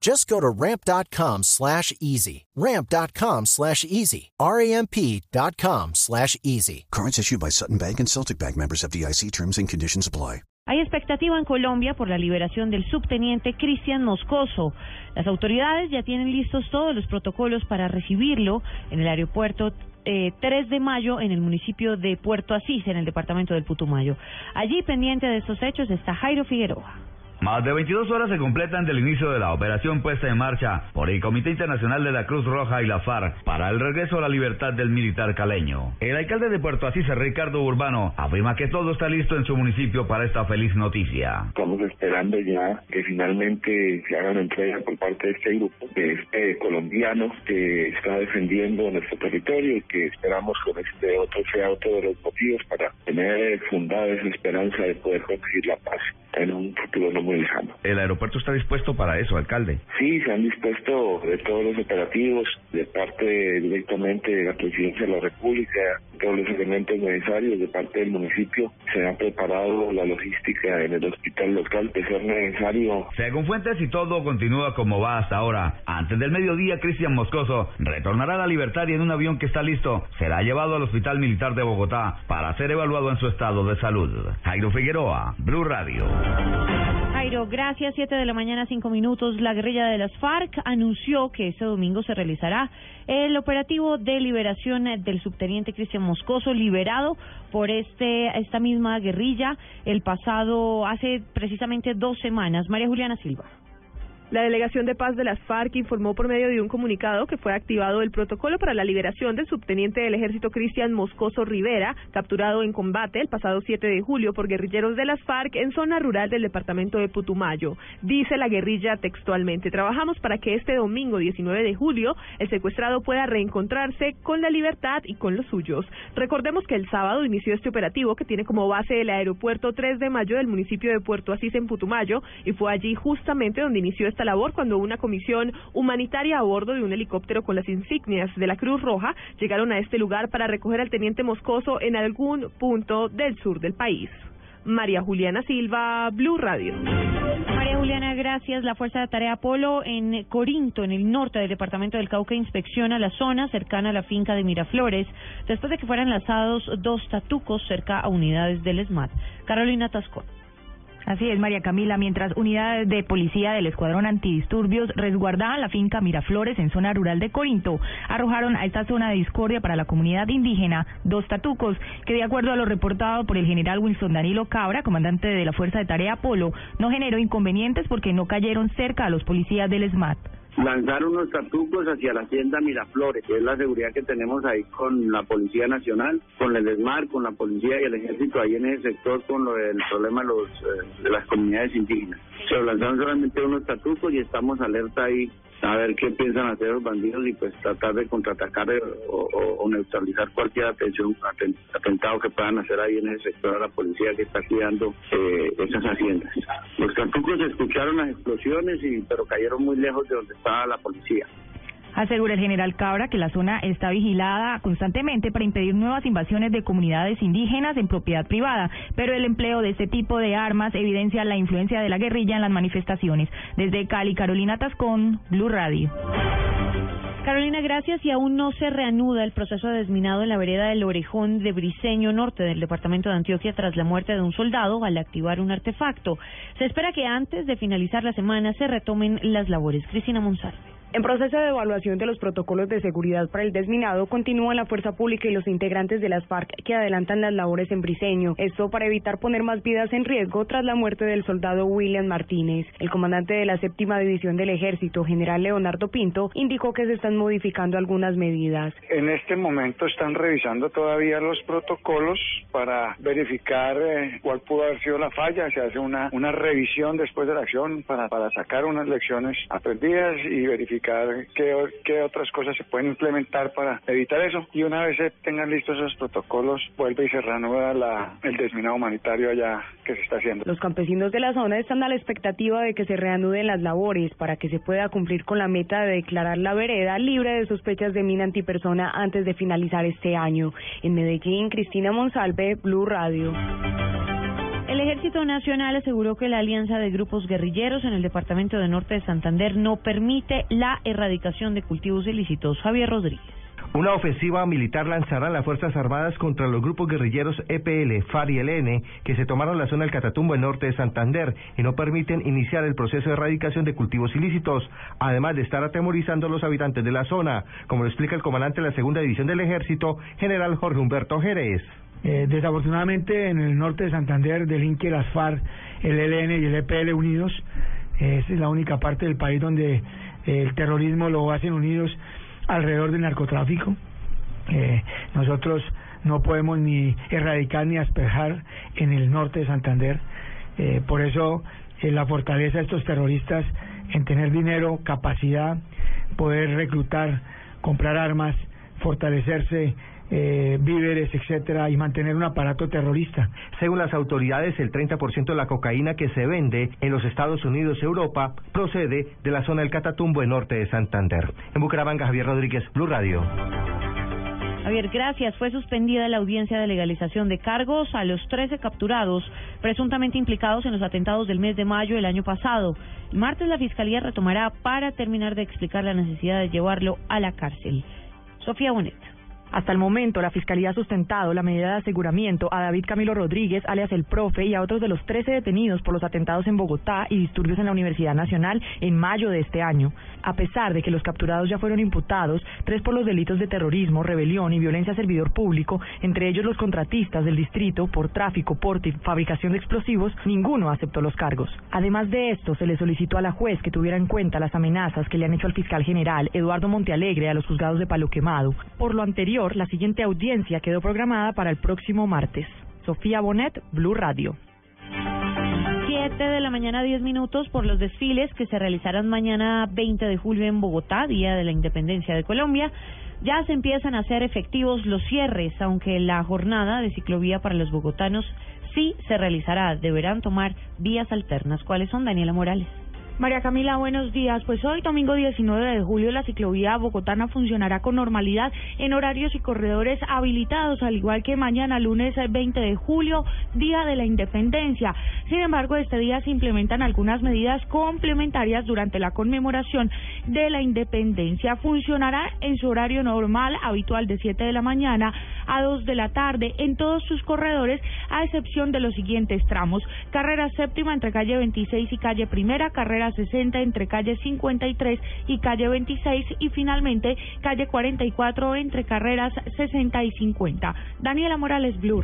Just go to ramp.com slash easy. Ramp.com slash easy. R-A-M-P.com slash easy. Cards issued by Sutton Bank and Celtic Bank members of DIC terms and conditions apply. Hay expectativa en Colombia por la liberación del subteniente Cristian Moscoso. Las autoridades ya tienen listos todos los protocolos para recibirlo en el aeropuerto eh, 3 de mayo en el municipio de Puerto Asís, en el departamento del Putumayo. Allí, pendiente de estos hechos, está Jairo Figueroa. Más de 22 horas se completan del inicio de la operación puesta en marcha por el Comité Internacional de la Cruz Roja y la FARC para el regreso a la libertad del militar caleño. El alcalde de Puerto Asís, Ricardo Urbano, afirma que todo está listo en su municipio para esta feliz noticia. Estamos esperando ya que finalmente se haga una entrega por parte de este grupo, de este colombiano que está defendiendo nuestro territorio y que esperamos con este otro sea otro de los motivos para tener fundada esa esperanza de poder conseguir la paz en un futuro no muy lejano. ¿El aeropuerto está dispuesto para eso, alcalde? Sí, se han dispuesto de todos los operativos, de parte directamente de la Presidencia de la República, todos los elementos necesarios de parte del municipio. Se ha preparado la logística en el hospital local de ser necesario. Según fuentes y todo continúa como va hasta ahora. Antes del mediodía, Cristian Moscoso retornará a la libertad y en un avión que está listo será llevado al Hospital Militar de Bogotá para ser evaluado en su estado de salud. Jairo Figueroa, Blue Radio. Jairo, gracias. Siete de la mañana, cinco minutos. La guerrilla de las FARC anunció que este domingo se realizará el operativo de liberación del subteniente Cristian Moscoso, liberado por este esta misma guerrilla el pasado, hace precisamente dos semanas. María Juliana Silva. La Delegación de Paz de las FARC informó por medio de un comunicado que fue activado el protocolo para la liberación del subteniente del ejército Cristian Moscoso Rivera, capturado en combate el pasado 7 de julio por guerrilleros de las FARC en zona rural del departamento de Putumayo. Dice la guerrilla textualmente, trabajamos para que este domingo 19 de julio el secuestrado pueda reencontrarse con la libertad y con los suyos. Recordemos que el sábado inició este operativo que tiene como base el aeropuerto 3 de mayo del municipio de Puerto Asís en Putumayo y fue allí justamente donde inició este esta labor cuando una comisión humanitaria a bordo de un helicóptero con las insignias de la Cruz Roja llegaron a este lugar para recoger al teniente Moscoso en algún punto del sur del país. María Juliana Silva, Blue Radio. María Juliana, gracias. La Fuerza de Tarea Polo en Corinto, en el norte del departamento del Cauca, inspecciona la zona cercana a la finca de Miraflores después de que fueran lanzados dos tatucos cerca a unidades del ESMAD. Carolina Tascón. Así es, María Camila. Mientras unidades de policía del Escuadrón Antidisturbios resguardaban la finca Miraflores en zona rural de Corinto, arrojaron a esta zona de discordia para la comunidad indígena dos tatucos que, de acuerdo a lo reportado por el general Wilson Danilo Cabra, comandante de la Fuerza de Tarea Polo, no generó inconvenientes porque no cayeron cerca a los policías del SMAT lanzaron unos tatucos hacia la hacienda Miraflores, que es la seguridad que tenemos ahí con la Policía Nacional, con el ESMAR, con la Policía y el Ejército ahí en ese sector con lo del problema de, los, eh, de las comunidades indígenas. Se lanzaron solamente unos tatucos y estamos alerta ahí a ver qué piensan hacer los bandidos y pues tratar de contraatacar eh, o, neutralizar cualquier atención, atentado que puedan hacer ahí en ese sector a la policía que está cuidando eh, esas haciendas. Los tatucos escucharon las explosiones y pero cayeron muy lejos de donde estaba la policía. Asegura el general Cabra que la zona está vigilada constantemente para impedir nuevas invasiones de comunidades indígenas en propiedad privada, pero el empleo de este tipo de armas evidencia la influencia de la guerrilla en las manifestaciones. Desde Cali, Carolina Tascón, Blue Radio. Carolina, gracias. Y aún no se reanuda el proceso de desminado en la vereda del Orejón de Briseño Norte del departamento de Antioquia tras la muerte de un soldado al activar un artefacto. Se espera que antes de finalizar la semana se retomen las labores. Cristina Monsalve. En proceso de evaluación de los protocolos de seguridad para el desminado, continúan la Fuerza Pública y los integrantes de las FARC que adelantan las labores en Briseño. Esto para evitar poner más vidas en riesgo tras la muerte del soldado William Martínez. El comandante de la séptima división del ejército, general Leonardo Pinto, indicó que se están modificando algunas medidas. En este momento están revisando todavía los protocolos para verificar eh, cuál pudo haber sido la falla. Se hace una, una revisión después de la acción para, para sacar unas lecciones aprendidas y verificar qué, otras cosas se pueden implementar para evitar eso. Y una vez se tengan listos esos protocolos, vuelve y se reanuda la, el desminado humanitario allá que se está haciendo. Los campesinos de la zona están a la expectativa de que se reanuden las labores para que se pueda cumplir con la meta de declarar la vereda libre de sospechas de mina antipersona antes de finalizar este año. En Medellín, Cristina Monsalve, Blue Radio. El Ejército Nacional aseguró que la alianza de grupos guerrilleros en el departamento de Norte de Santander no permite la erradicación de cultivos ilícitos. Javier Rodríguez. Una ofensiva militar lanzará las Fuerzas Armadas contra los grupos guerrilleros EPL, FAR y ELN que se tomaron la zona del Catatumbo en norte de Santander y no permiten iniciar el proceso de erradicación de cultivos ilícitos, además de estar atemorizando a los habitantes de la zona, como lo explica el comandante de la Segunda División del Ejército, general Jorge Humberto Jerez. Eh, desafortunadamente en el norte de Santander delinque las FARC, el ELN y el EPL unidos. es la única parte del país donde eh, el terrorismo lo hacen unidos alrededor del narcotráfico. Eh, nosotros no podemos ni erradicar ni aspejar en el norte de Santander. Eh, por eso la fortaleza de estos terroristas en tener dinero, capacidad, poder reclutar, comprar armas, fortalecerse eh, víveres, etcétera, y mantener un aparato terrorista. Según las autoridades, el 30% de la cocaína que se vende en los Estados Unidos y Europa procede de la zona del Catatumbo en norte de Santander. En Bucaramanga, Javier Rodríguez, Blue Radio. Javier, gracias. Fue suspendida la audiencia de legalización de cargos a los 13 capturados presuntamente implicados en los atentados del mes de mayo del año pasado. El martes la Fiscalía retomará para terminar de explicar la necesidad de llevarlo a la cárcel. Sofía Bonet. Hasta el momento, la Fiscalía ha sustentado la medida de aseguramiento a David Camilo Rodríguez, alias el profe, y a otros de los 13 detenidos por los atentados en Bogotá y disturbios en la Universidad Nacional en mayo de este año. A pesar de que los capturados ya fueron imputados, tres por los delitos de terrorismo, rebelión y violencia a servidor público, entre ellos los contratistas del distrito por tráfico, porte y fabricación de explosivos, ninguno aceptó los cargos. Además de esto, se le solicitó a la juez que tuviera en cuenta las amenazas que le han hecho al fiscal general Eduardo Montealegre a los juzgados de Palo Quemado. Por lo anterior, la siguiente audiencia quedó programada para el próximo martes. Sofía Bonet, Blue Radio. 7 de la mañana, 10 minutos, por los desfiles que se realizarán mañana 20 de julio en Bogotá, Día de la Independencia de Colombia. Ya se empiezan a hacer efectivos los cierres, aunque la jornada de ciclovía para los bogotanos sí se realizará. Deberán tomar vías alternas. ¿Cuáles son, Daniela Morales? María Camila, buenos días. Pues hoy, domingo 19 de julio, la ciclovía bogotana funcionará con normalidad en horarios y corredores habilitados, al igual que mañana, lunes 20 de julio, Día de la Independencia. Sin embargo, este día se implementan algunas medidas complementarias durante la conmemoración de la independencia. Funcionará en su horario normal, habitual de 7 de la mañana a 2 de la tarde, en todos sus corredores, a excepción de los siguientes tramos. Carrera séptima entre calle 26 y calle primera, carrera 60 entre calle 53 y calle 26 y finalmente calle 44 entre carreras 60 y 50. Daniela Morales, Blue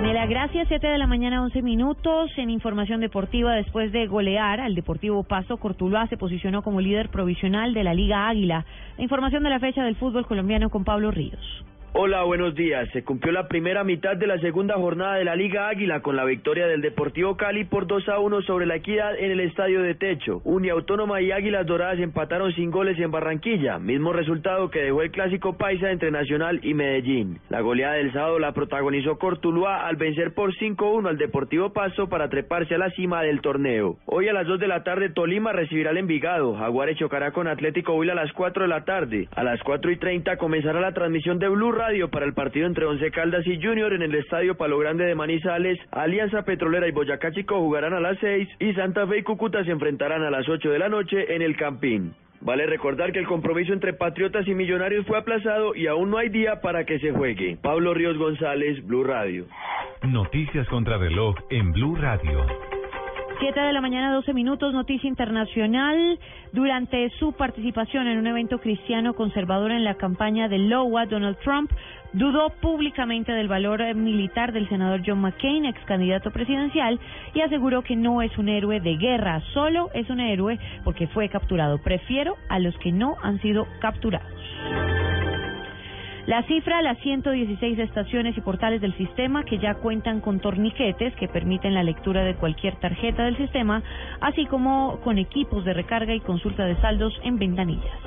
Daniela, gracias. 7 de la mañana, 11 minutos. En información deportiva, después de golear al Deportivo Paso, Cortuluá se posicionó como líder provisional de la Liga Águila. La información de la fecha del fútbol colombiano con Pablo Ríos. Hola, buenos días. Se cumplió la primera mitad de la segunda jornada de la Liga Águila con la victoria del Deportivo Cali por 2 a 1 sobre la Equidad en el Estadio de Techo. Autónoma y Águilas Doradas empataron sin goles en Barranquilla, mismo resultado que dejó el clásico paisa entre Nacional y Medellín. La goleada del sábado la protagonizó Cortuluá al vencer por 5-1 al Deportivo Paso para treparse a la cima del torneo. Hoy a las 2 de la tarde Tolima recibirá al Envigado, Jaguares chocará con Atlético Huila a las 4 de la tarde. A las 4 y 30 comenzará la transmisión de Blue Radio para el partido entre Once Caldas y Junior en el Estadio Palo Grande de Manizales. Alianza Petrolera y Boyacá Chico jugarán a las 6 y Santa Fe y Cúcuta se enfrentarán a las 8 de la noche en el Campín. Vale recordar que el compromiso entre Patriotas y Millonarios fue aplazado y aún no hay día para que se juegue. Pablo Ríos González, Blue Radio. Noticias contra reloj en Blue Radio. Siete de la mañana, doce minutos, noticia internacional. Durante su participación en un evento cristiano conservador en la campaña de Iowa, Donald Trump dudó públicamente del valor militar del senador John McCain, ex candidato presidencial, y aseguró que no es un héroe de guerra, solo es un héroe porque fue capturado. Prefiero a los que no han sido capturados. La cifra, las 116 estaciones y portales del sistema que ya cuentan con torniquetes que permiten la lectura de cualquier tarjeta del sistema, así como con equipos de recarga y consulta de saldos en ventanillas.